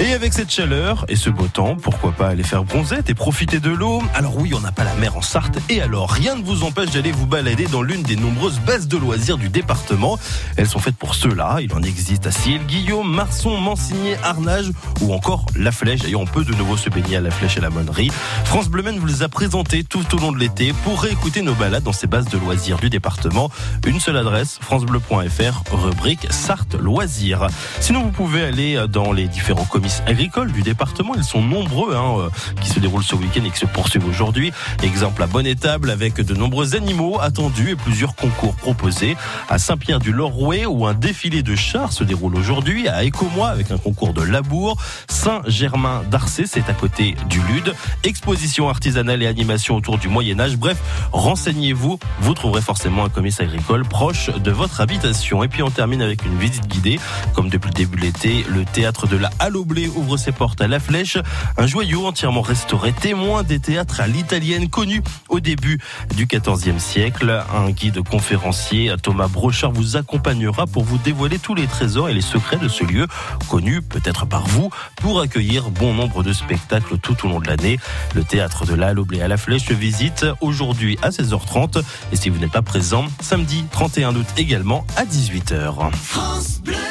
Et avec cette chaleur et ce beau temps, pourquoi pas aller faire bronzette et profiter de l'eau? Alors oui, on n'a pas la mer en Sarthe, et alors rien ne vous empêche d'aller vous balader dans l'une des nombreuses bases de loisirs du département. Elles sont faites pour ceux-là. Il en existe à Ciel, Guillaume, Marson, Mansigné, Arnage ou encore La Flèche. D'ailleurs, on peut de nouveau se baigner à La Flèche et la Monnerie. France Bleu vous les a présentés tout au long de l'été pour réécouter nos balades dans ces bases de loisirs du département. Une seule adresse, francebleu.fr, rubrique Sarthe Loisirs. Sinon, vous pouvez aller dans les différents comités agricoles du département. Ils sont nombreux hein, euh, qui se déroulent ce week-end et qui se poursuivent aujourd'hui. Exemple à Bonne-Étable avec de nombreux animaux attendus et plusieurs concours proposés. À Saint-Pierre-du-Lorouet où un défilé de chars se déroule aujourd'hui. À Écomois avec un concours de labour. Saint-Germain d'Arcé, c'est à côté du Lude. Exposition artisanale et animation autour du Moyen-Âge. Bref, renseignez-vous. Vous trouverez forcément un comice agricole proche de votre habitation. Et puis on termine avec une visite guidée. Comme depuis le début de l'été, le théâtre de la Ouvre ses portes à la flèche. Un joyau entièrement restauré, témoin des théâtres à l'italienne, connu au début du XIVe siècle. Un guide conférencier, Thomas Brochard, vous accompagnera pour vous dévoiler tous les trésors et les secrets de ce lieu, connu peut-être par vous, pour accueillir bon nombre de spectacles tout au long de l'année. Le théâtre de la à la Flèche visite aujourd'hui à 16h30 et si vous n'êtes pas présent, samedi 31 août également à 18h. France Bleu